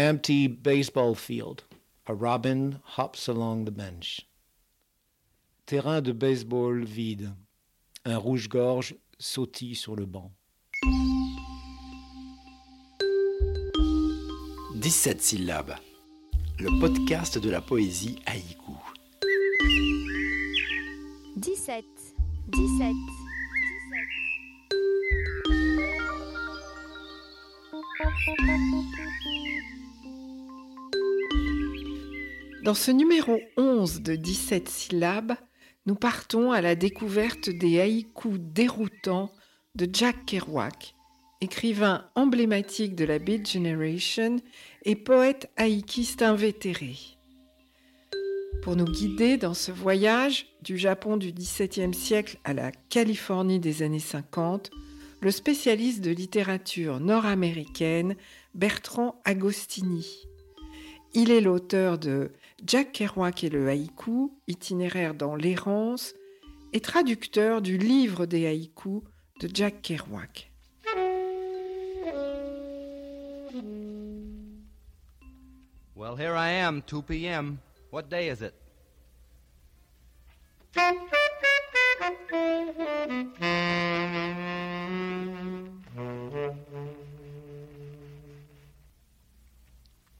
Empty baseball field. A robin hops along the bench. Terrain de baseball vide. Un rouge-gorge sautille sur le banc. 17 syllabes. Le podcast de la poésie haïku. 17, 17, Dans ce numéro 11 de 17 syllabes, nous partons à la découverte des haïkus déroutants de Jack Kerouac, écrivain emblématique de la Beat Generation et poète haïkiste invétéré. Pour nous guider dans ce voyage du Japon du XVIIe siècle à la Californie des années 50, le spécialiste de littérature nord-américaine Bertrand Agostini. Il est l'auteur de Jack Kerouac et le haïku, itinéraire dans l'errance, et traducteur du livre des haïkus de Jack Kerouac. Well, here I am, 2 p.m. What day is it?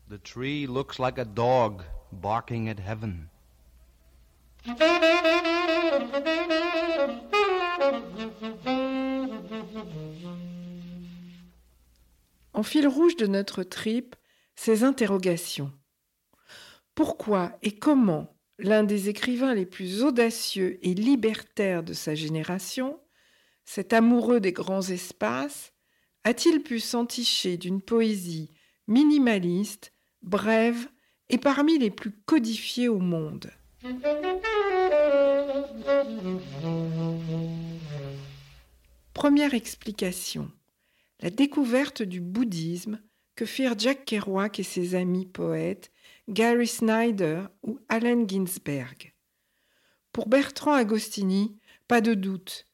The tree looks like a dog barking at heaven. En fil rouge de notre trip, ces interrogations. Pourquoi et comment l'un des écrivains les plus audacieux et libertaires de sa génération, cet amoureux des grands espaces, a-t-il pu s'enticher d'une poésie minimaliste, brève et parmi les plus codifiées au monde Première explication, la découverte du bouddhisme que firent Jack Kerouac et ses amis poètes Gary Snyder ou Allen Ginsberg. Pour Bertrand Agostini, pas de doute,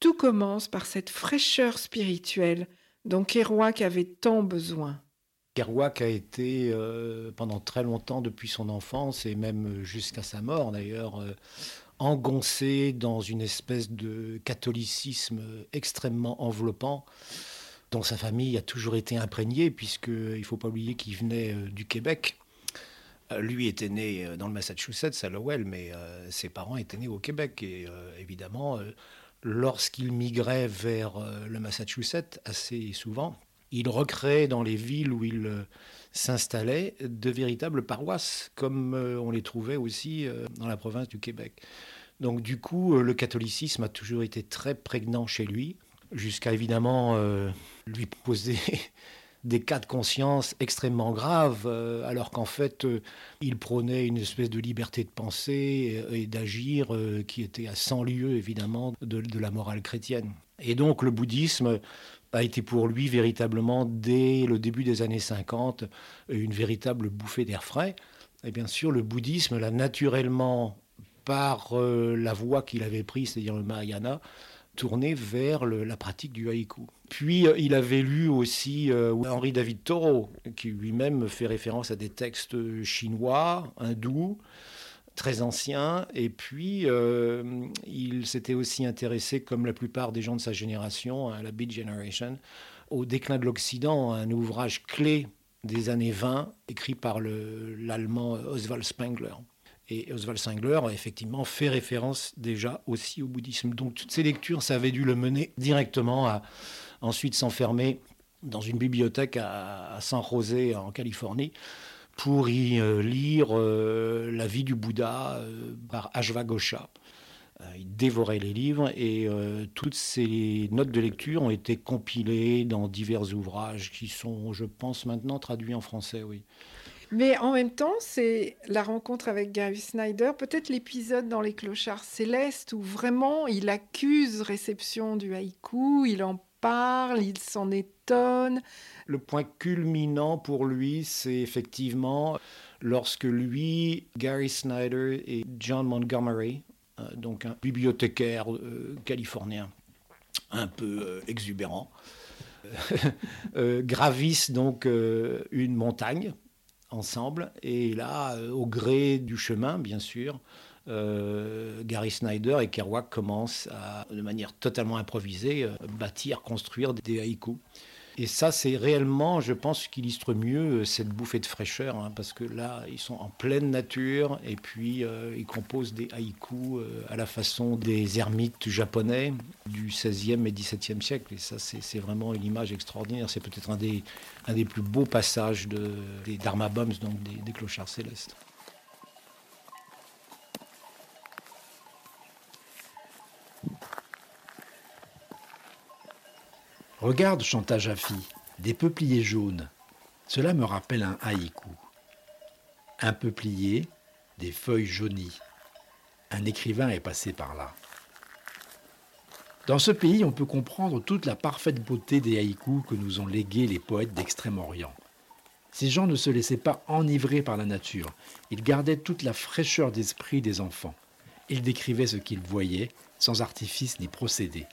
tout commence par cette fraîcheur spirituelle dont Kerouac avait tant besoin. Kerouac a été euh, pendant très longtemps, depuis son enfance et même jusqu'à sa mort d'ailleurs, euh, engoncé dans une espèce de catholicisme extrêmement enveloppant dont sa famille a toujours été imprégnée, puisqu'il ne faut pas oublier qu'il venait euh, du Québec. Lui était né dans le Massachusetts, à Lowell, mais ses parents étaient nés au Québec. Et évidemment, lorsqu'il migrait vers le Massachusetts, assez souvent, il recréait dans les villes où il s'installait de véritables paroisses, comme on les trouvait aussi dans la province du Québec. Donc du coup, le catholicisme a toujours été très prégnant chez lui, jusqu'à évidemment lui poser des cas de conscience extrêmement graves, alors qu'en fait, il prônait une espèce de liberté de penser et, d'agir qui était à 100 lieues, évidemment, de, de la morale chrétienne. Et donc le bouddhisme a été pour lui véritablement, dès le début des années 50, une véritable bouffée d'air frais. Et bien sûr, le bouddhisme l'a naturellement, par la voie qu'il avait prise, c'est-à-dire le Mahayana, tourné vers la pratique du haïku. Puis il avait lu aussi euh, Henri David Thoreau, qui lui-même fait référence à des textes chinois, hindous, très anciens. Et puis euh, il s'était aussi intéressé, comme la plupart des gens de sa génération, à la Beat Generation, au déclin de l'Occident, un ouvrage clé des années 20, écrit par l'allemand Oswald Spengler. Et Oswald Spengler effectivement fait référence déjà aussi au bouddhisme. Donc toutes ces lectures, ça avait dû le mener directement à ensuite s'enfermer dans une bibliothèque à, à San José en Californie pour y euh, lire euh, la vie du Bouddha euh, par Ashvagosha. Il dévorait les livres et toutes ces notes de lecture ont été compilées dans divers ouvrages qui sont, je pense, maintenant traduits en français, oui. Mais en même temps, c'est la rencontre avec Gary Snyder, peut-être l'épisode dans Les Clochards Célestes où vraiment il accuse réception du haïku, il en parle, il s'en étonne. Le point culminant pour lui, c'est effectivement lorsque lui, Gary Snyder et John Montgomery, euh, donc un bibliothécaire euh, californien un peu euh, exubérant, gravissent donc une montagne ensemble. Et là, au gré du chemin, bien sûr, euh, Gary Snyder et Kerouac commencent à, de manière totalement improvisée, euh, bâtir, construire des haïkus. Et ça, c'est réellement, je pense, qu'illustre mieux cette bouffée de fraîcheur, hein, parce que là, ils sont en pleine nature, et puis ils composent des haïkus à la façon des ermites japonais du 16e et 17e siècle. Et ça, c'est vraiment une image extraordinaire. C'est peut-être un des, un des plus beaux passages de, des Dharma Bombs, donc des clochards célestes. Regarde, chanta Jaffi, des peupliers jaunes. Cela me rappelle un haïku. Un peuplier, des feuilles jaunies. Un écrivain est passé par là. Dans ce pays, on peut comprendre toute la parfaite beauté des haïkus que nous ont légués les poètes d'Extrême-Orient. Ces gens ne se laissaient pas enivrer par la nature, ils gardaient toute la fraîcheur d'esprit des enfants. Ils décrivaient ce qu'ils voyaient, sans artifice ni procédé.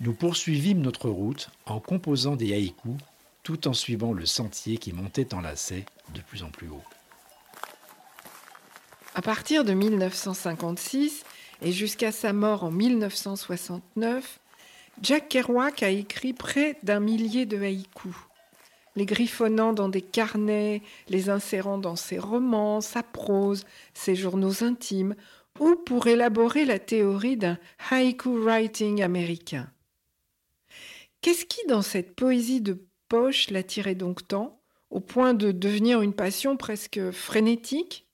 Nous poursuivîmes notre route en composant des haïkus tout en suivant le sentier qui montait en lacet de plus en plus haut. À partir de 1956 et jusqu'à sa mort en 1969, Jack Kerouac a écrit près d'un millier de haïkus, les griffonnant dans des carnets, les insérant dans ses romans, sa prose, ses journaux intimes, ou pour élaborer la théorie d'un haïku writing américain. Qu'est-ce qui, dans cette poésie de poche, l'attirait donc tant, au point de devenir une passion presque frénétique?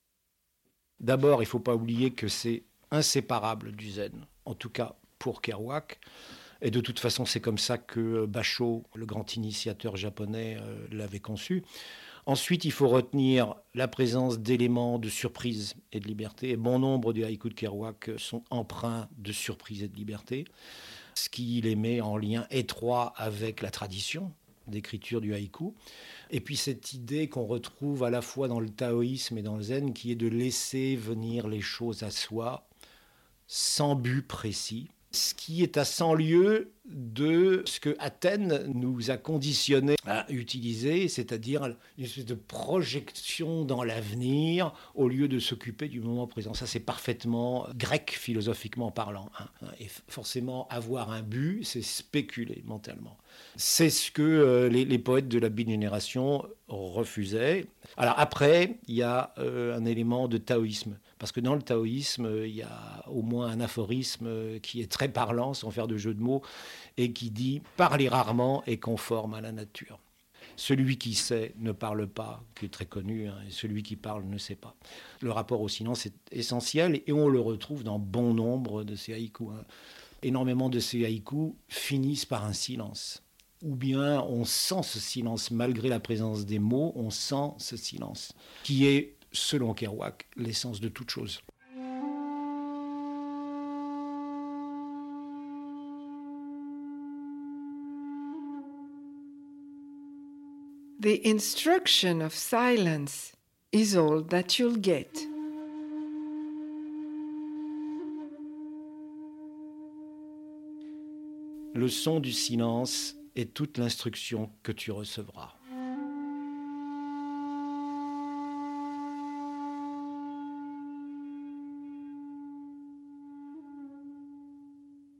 D'abord, il ne faut pas oublier que c'est inséparable du zen, en tout cas pour Kerouac. Et de toute façon, c'est comme ça que Basho, le grand initiateur japonais, euh, l'avait conçu. Ensuite, il faut retenir la présence d'éléments de surprise et de liberté. Et bon nombre des haïkus de Kerouac sont empreints de surprise et de liberté ce qui les met en lien étroit avec la tradition d'écriture du haïku. Et puis cette idée qu'on retrouve à la fois dans le taoïsme et dans le zen, qui est de laisser venir les choses à soi sans but précis, ce qui est à 100 lieues de ce que Athènes nous a conditionné à utiliser, c'est-à-dire une espèce de projection dans l'avenir au lieu de s'occuper du moment présent. Ça, c'est parfaitement grec philosophiquement parlant. Hein. Et forcément, avoir un but, c'est spéculer mentalement. C'est ce que euh, les, poètes de la bi-génération refusaient. Alors après, il y a euh, un élément de taoïsme. Parce que dans le taoïsme, il y a au moins un aphorisme qui est très parlant, sans faire de jeu de mots, et qui dit Parler rarement est conforme à la nature. Celui qui sait ne parle pas, qui est très connu, hein, et celui qui parle ne sait pas. Le rapport au silence est essentiel et on le retrouve dans bon nombre de ces haïkus. Hein. Énormément de ces haïkus finissent par un silence. Ou bien on sent ce silence, malgré la présence des mots, on sent ce silence, qui est, selon Kerouac, l'essence de toute chose. The instruction of silence is all that you'll get. Le son du silence est toute l'instruction que tu recevras.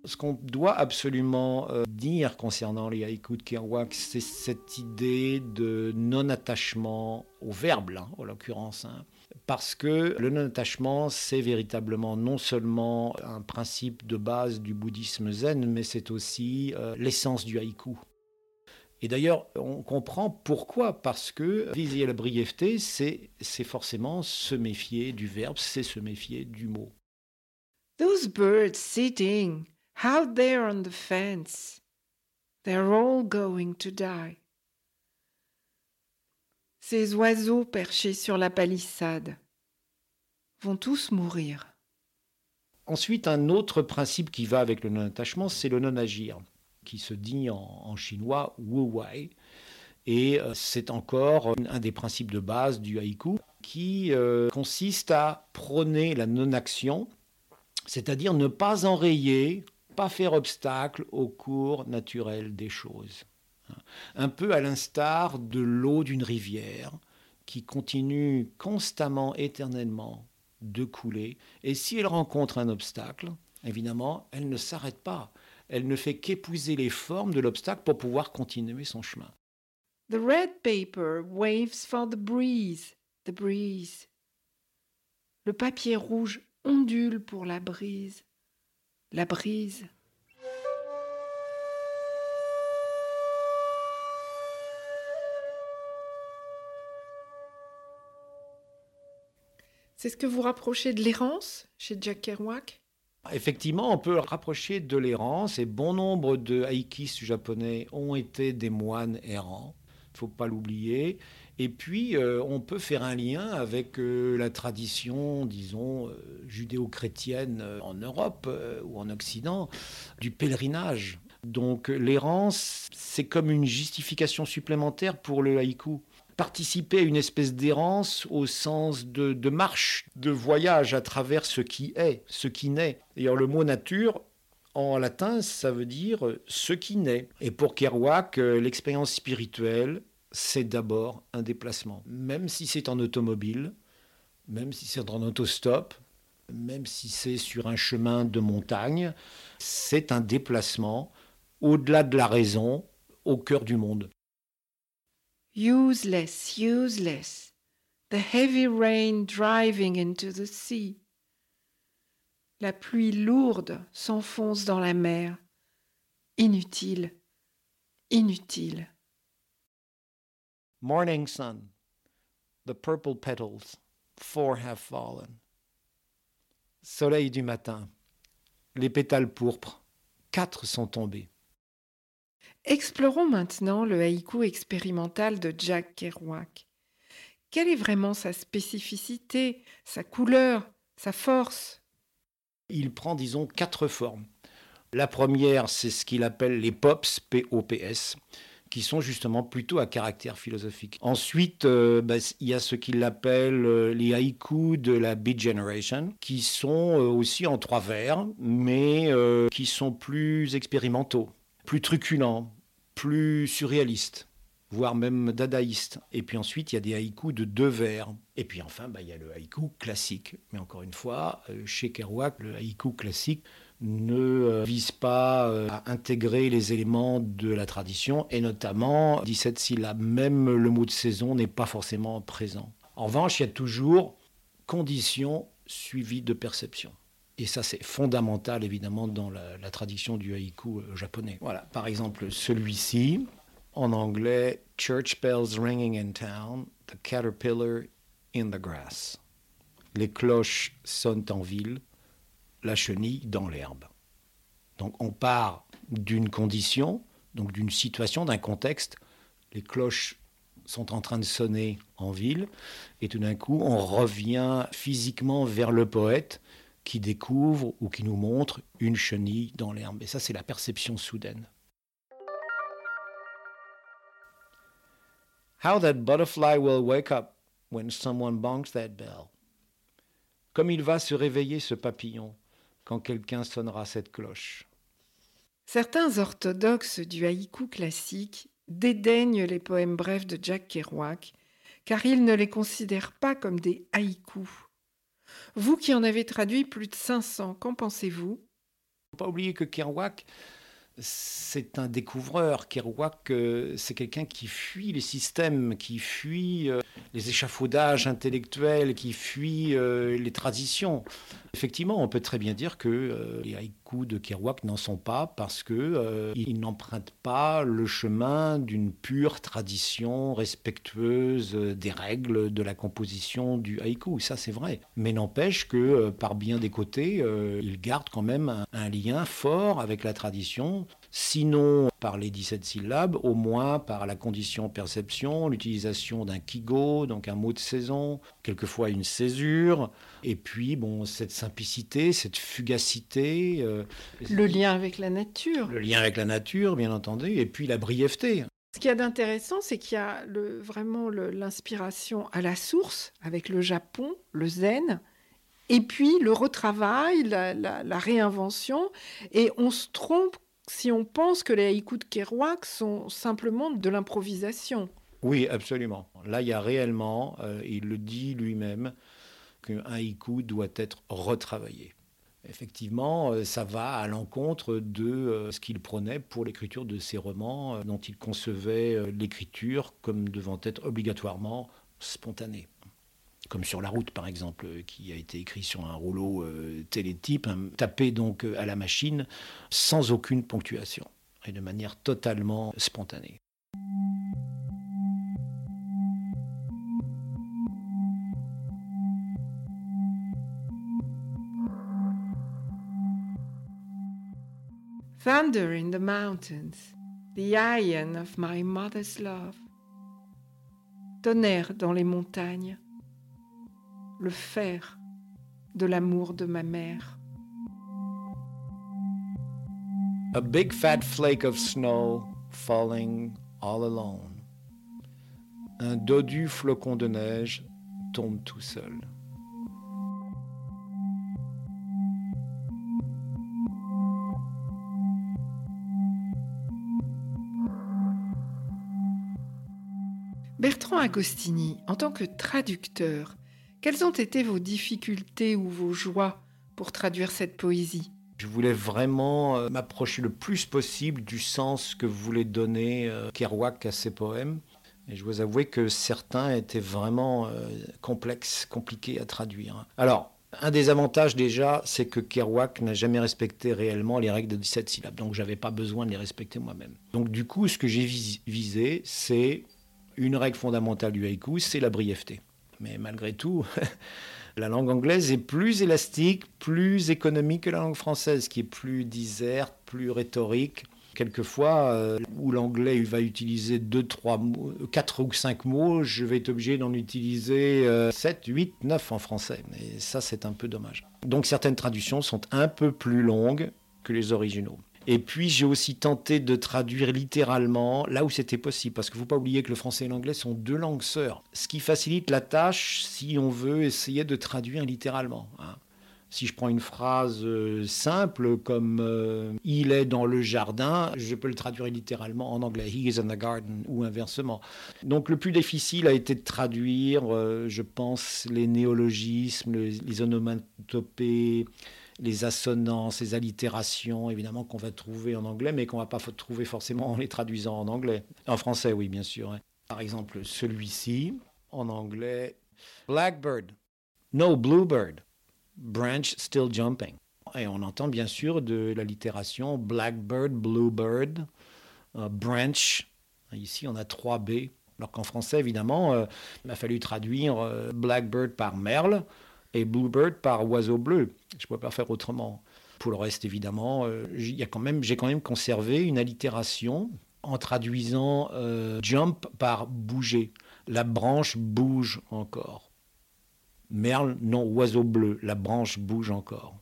Ce qu'on doit absolument euh, dire concernant les haïkus de Kerouac, c'est cette idée de non-attachement au verbe, en l'occurrence. Hein. Parce que le non-attachement, c'est véritablement non seulement un principe de base du bouddhisme zen, mais c'est aussi euh, l'essence du haïku. Et d'ailleurs, on comprend pourquoi, parce que viser la brièveté, c'est forcément se méfier du verbe, c'est se méfier du mot. Those birds sitting Out there on the fence, they're all going to die. Ces oiseaux perchés sur la palissade vont tous mourir. Ensuite, un autre principe qui va avec le non-attachement, c'est le non-agir, qui se dit en, chinois wu wai. Et euh, c'est encore un des principes de base du haïku qui euh, consiste à prôner la non-action, c'est-à-dire ne pas enrayer pas faire obstacle au cours naturel des choses. Un peu à l'instar de l'eau d'une rivière qui continue constamment, éternellement de couler. Et si elle rencontre un obstacle, évidemment, elle ne s'arrête pas. Elle ne fait qu'épouser les formes de l'obstacle pour pouvoir continuer son chemin. The red paper waves for the breeze, the breeze. Le papier rouge ondule pour la brise, la brise. C'est ce que vous rapprochez de l'errance chez Jack Kerouac? Effectivement, on peut le rapprocher de l'errance et bon nombre de haïkistes japonais ont été des moines errants, faut pas l'oublier. Et puis, euh, on peut faire un lien avec euh, la tradition, disons, euh, judéo-chrétienne en Europe ou en Occident, du pèlerinage. Donc, l'errance, c'est comme une justification supplémentaire pour le haïku participer à une espèce d'errance au sens de, marche, de voyage à travers ce qui est, ce qui naît. D'ailleurs, le mot nature, en latin, ça veut dire ce qui naît. Et pour Kerouac, euh, l'expérience spirituelle, c'est d'abord un déplacement. Même si c'est en automobile, même si c'est en autostop, même si c'est sur un chemin de montagne, c'est un déplacement au-delà de la raison, au cœur du monde. Useless, useless, the heavy rain driving into the sea. La pluie lourde s'enfonce dans la mer. Inutile, inutile. Morning sun, the purple petals, four have fallen. Soleil du matin, les pétales pourpres, quatre sont tombés. Explorons maintenant le haïku expérimental de Jack Kerouac. Quelle est vraiment sa spécificité, sa couleur, sa force? Il prend, disons, quatre formes. La première, c'est ce qu'il appelle les pops, P-O-P-S, qui sont justement plutôt à caractère philosophique. Ensuite, euh, bah, il y a ce qu'il appelle euh, les haïkus de la Beat Generation, qui sont euh, aussi en trois vers, mais qui sont plus expérimentaux, plus truculents, plus surréaliste, voire même dadaïste. Et puis ensuite, il y a des haïkus de deux vers. Et puis enfin, bah, il y a le haïku classique. Mais encore une fois, euh, chez Kerouac, le haïku classique ne euh, vise pas euh, à intégrer les éléments de la tradition, et notamment 17 syllabes. Même le mot de saison n'est pas forcément présent. En revanche, il y a toujours conditions suivies de perception. Et ça, c'est fondamental, évidemment, dans la, tradition du haïku japonais. Voilà, par exemple, celui-ci, en anglais, Church bells ringing in town, the caterpillar in the grass. Les cloches sonnent en ville, la chenille dans l'herbe. Donc on part d'une condition, donc d'une situation, d'un contexte. Les cloches sont en train de sonner en ville, et tout d'un coup, on revient physiquement vers le poète qui découvre ou qui nous montre une chenille dans l'herbe. Et ça, c'est la perception soudaine. How that butterfly will wake up when someone bongs that bell. Comme il va se réveiller ce papillon quand quelqu'un sonnera cette cloche. Certains orthodoxes du haïku classique dédaignent les poèmes brefs de Jack Kerouac car ils ne les considèrent pas comme des haïkus vous qui en avez traduit plus de 500, qu'en pensez-vous? Pas oublier que Kerouac, c'est un découvreur. Kerouac, euh, c'est quelqu'un qui fuit les systèmes, qui fuit euh, les échafaudages intellectuels, qui fuit euh, les traditions. Effectivement, on peut très bien dire que les de Kerouac n'en sont pas parce qu'ils n'empruntent pas le chemin d'une pure tradition respectueuse des règles de la composition du haïku. Ça, c'est vrai. Mais n'empêche que par bien des côtés, il garde quand même un lien fort avec la tradition sinon par les 17 syllabes, au moins par la condition perception, l'utilisation d'un kigo, donc un mot de saison, quelquefois une césure, et puis bon, cette simplicité, cette fugacité. Euh, le lien avec la nature. Le lien avec la nature, bien entendu, et puis la brièveté. Ce qu'il y a d'intéressant, c'est qu'il y a vraiment l'inspiration à la source, avec le Japon, le zen, et puis le retravail, la réinvention, et on se trompe si on pense que les haïkus de Kerouac sont simplement de l'improvisation. Oui, absolument. Là, il y a réellement, euh, il le dit lui-même, qu'un haïku doit être retravaillé. Effectivement, euh, ça va à l'encontre de euh, ce qu'il prenait pour l'écriture de ses romans, dont il concevait l'écriture comme devant être obligatoirement spontanée. Comme sur la route, par exemple, euh, qui a été écrit sur un rouleau euh, télétype, hein, tapé donc euh, à la machine, sans aucune ponctuation, et de manière totalement spontanée. Thunder in the mountains, the iron of my mother's love. Tonnerre dans les montagnes, le fer de l'amour de ma mère. A big fat flake of snow falling all alone. Un dodu flocon de neige tombe tout seul. Bertrand Agostini, en tant que traducteur, quelles ont été vos difficultés ou vos joies pour traduire cette poésie? Je voulais vraiment euh, m'approcher le plus possible du sens que voulait donner euh, Kerouac à ses poèmes. Et je vous avouer que certains étaient vraiment euh, complexes, compliqués à traduire. Alors, un des avantages déjà, c'est que Kerouac n'a jamais respecté réellement les règles de 17 syllabes. Donc, j'avais pas besoin de les respecter moi-même. Donc, du coup, ce que j'ai vis- visé, c'est une règle fondamentale du haïku, c'est la brièveté. Mais malgré tout, la langue anglaise est plus élastique, plus économique que la langue française, qui est plus diserte, plus rhétorique. Quelquefois, euh, où l'anglais va utiliser deux, trois mots, quatre ou cinq mots, je vais être obligé d'en utiliser euh, 7, 8, 9 en français. Et ça, c'est un peu dommage. Donc certaines traductions sont un peu plus longues que les originaux. Et puis j'ai aussi tenté de traduire littéralement là où c'était possible, parce qu'il ne faut pas oublier que le français et l'anglais sont deux langues sœurs, ce qui facilite la tâche si on veut essayer de traduire littéralement. hein. Si je prends une phrase euh, simple comme euh, il est dans le jardin, je peux le traduire littéralement en anglais, he is in the garden, ou inversement. Donc le plus difficile a été de traduire, euh, je pense, les néologismes, les, les onomatopées, les assonances, les allitérations, évidemment, qu'on va trouver en anglais, mais qu'on va pas trouver forcément en les traduisant en anglais. En français, oui, bien sûr. hein. Par exemple, celui-ci, en anglais, Blackbird, no bluebird, branch still jumping. Et on entend bien sûr de l'allitération Blackbird, bluebird, euh, branch. Ici, on a trois B. Alors qu'en français, évidemment, euh, il a fallu traduire euh, Blackbird par merle et Bluebird par oiseau bleu. Je ne pouvais pas faire autrement. Pour le reste, évidemment, euh, j- il y a quand j'ai quand même conservé une allitération en traduisant euh, jump par bouger. La branche bouge encore. Merle, non, oiseau bleu. La branche bouge encore.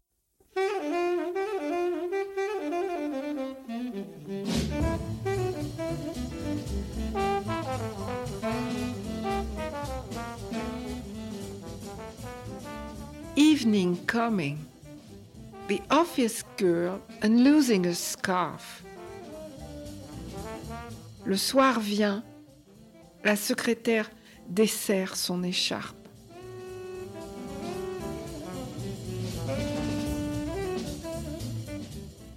The office girl and losing a scarf. Le soir vient. La secrétaire dessert son écharpe.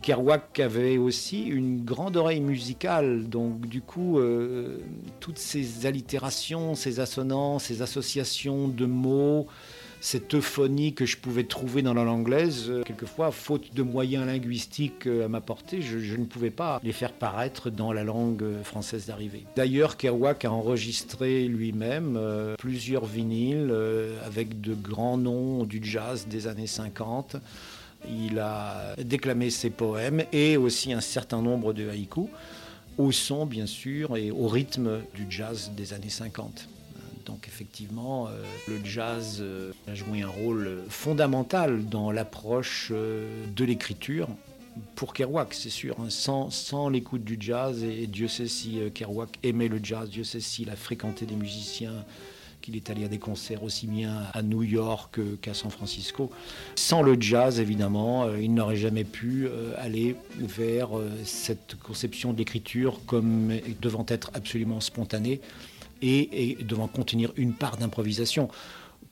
Kerouac avait aussi une grande oreille musicale, donc du coup, euh, toutes ces allitérations, ces assonances, ces associations de mots, cette euphonie que je pouvais trouver dans la langue anglaise, euh, quelquefois, faute de moyens linguistiques euh, à m'apporter, je, je ne pouvais pas les faire paraître dans la langue euh, française d'arrivée. D'ailleurs, Kerouac a enregistré lui-même plusieurs vinyles avec de grands noms du jazz des années 50. Il a déclamé ses poèmes et aussi un certain nombre de haïkus, au son bien sûr et au rythme du jazz des années 50. Donc effectivement, euh, le jazz euh, a joué un rôle fondamental dans l'approche euh, de l'écriture. Pour Kerouac, c'est sûr, hein, sans, sans l'écoute du jazz, et Dieu sait si Kerouac aimait le jazz, Dieu sait s'il a fréquenté des musiciens, qu'il est allé à des concerts aussi bien à New York qu'à San Francisco. Sans le jazz, évidemment, il n'aurait jamais pu aller vers cette conception de l'écriture comme devant être absolument spontanée, et, devant contenir une part d'improvisation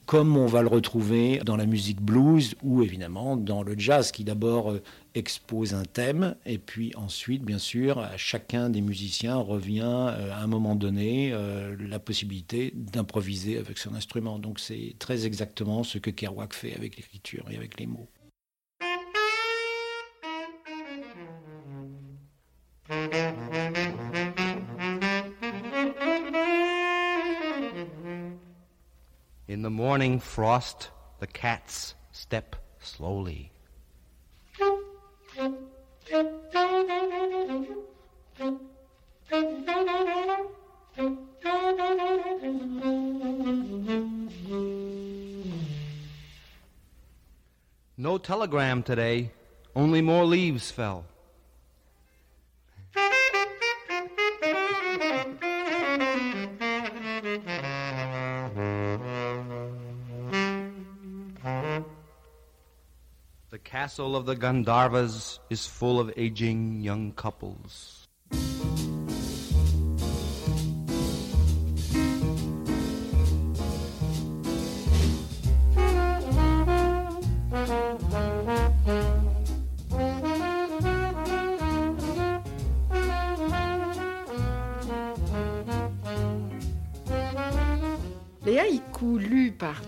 comme on va le retrouver dans la musique blues ou évidemment dans le jazz qui d'abord euh, expose un thème et puis ensuite bien sûr à chacun des musiciens revient euh, à un moment donné euh, la possibilité d'improviser avec son instrument. Donc c'est très exactement ce que Kerouac fait avec l'écriture et avec les mots. The morning frost, the cats step slowly. No telegram today, only more leaves fell. Castle of the Gandharvas is full of aging young couples.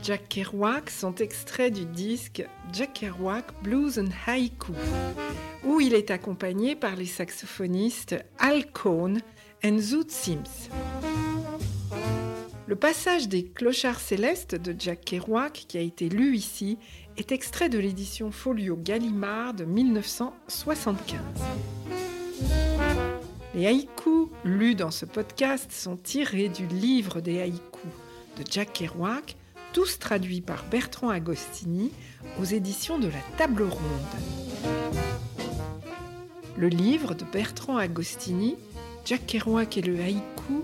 Jack Kerouac sont extraits du disque Jack Kerouac Blues and Haiku, où il est accompagné par les saxophonistes Al Cohn et Zoot Sims. Le passage des clochards célestes de Jack Kerouac, qui a été lu ici, est extrait de l'édition Folio Gallimard de 1975. Les haïkus lus dans ce podcast sont tirés du livre des haïkus de Jack Kerouac, tous traduits par Bertrand Agostini aux éditions de la Table Ronde. Le livre de Bertrand Agostini, Jack Kerouac et le haïku,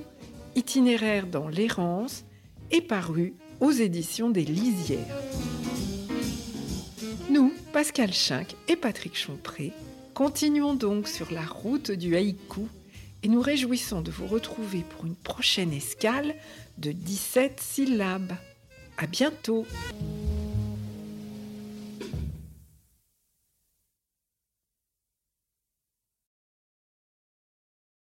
itinéraire dans l'errance, est paru aux éditions des Lisières. Nous, Pascal Schinck et Patrick Chompré, continuons donc sur la route du haïku et nous réjouissons de vous retrouver pour une prochaine escale de 17 syllabes. À bientôt!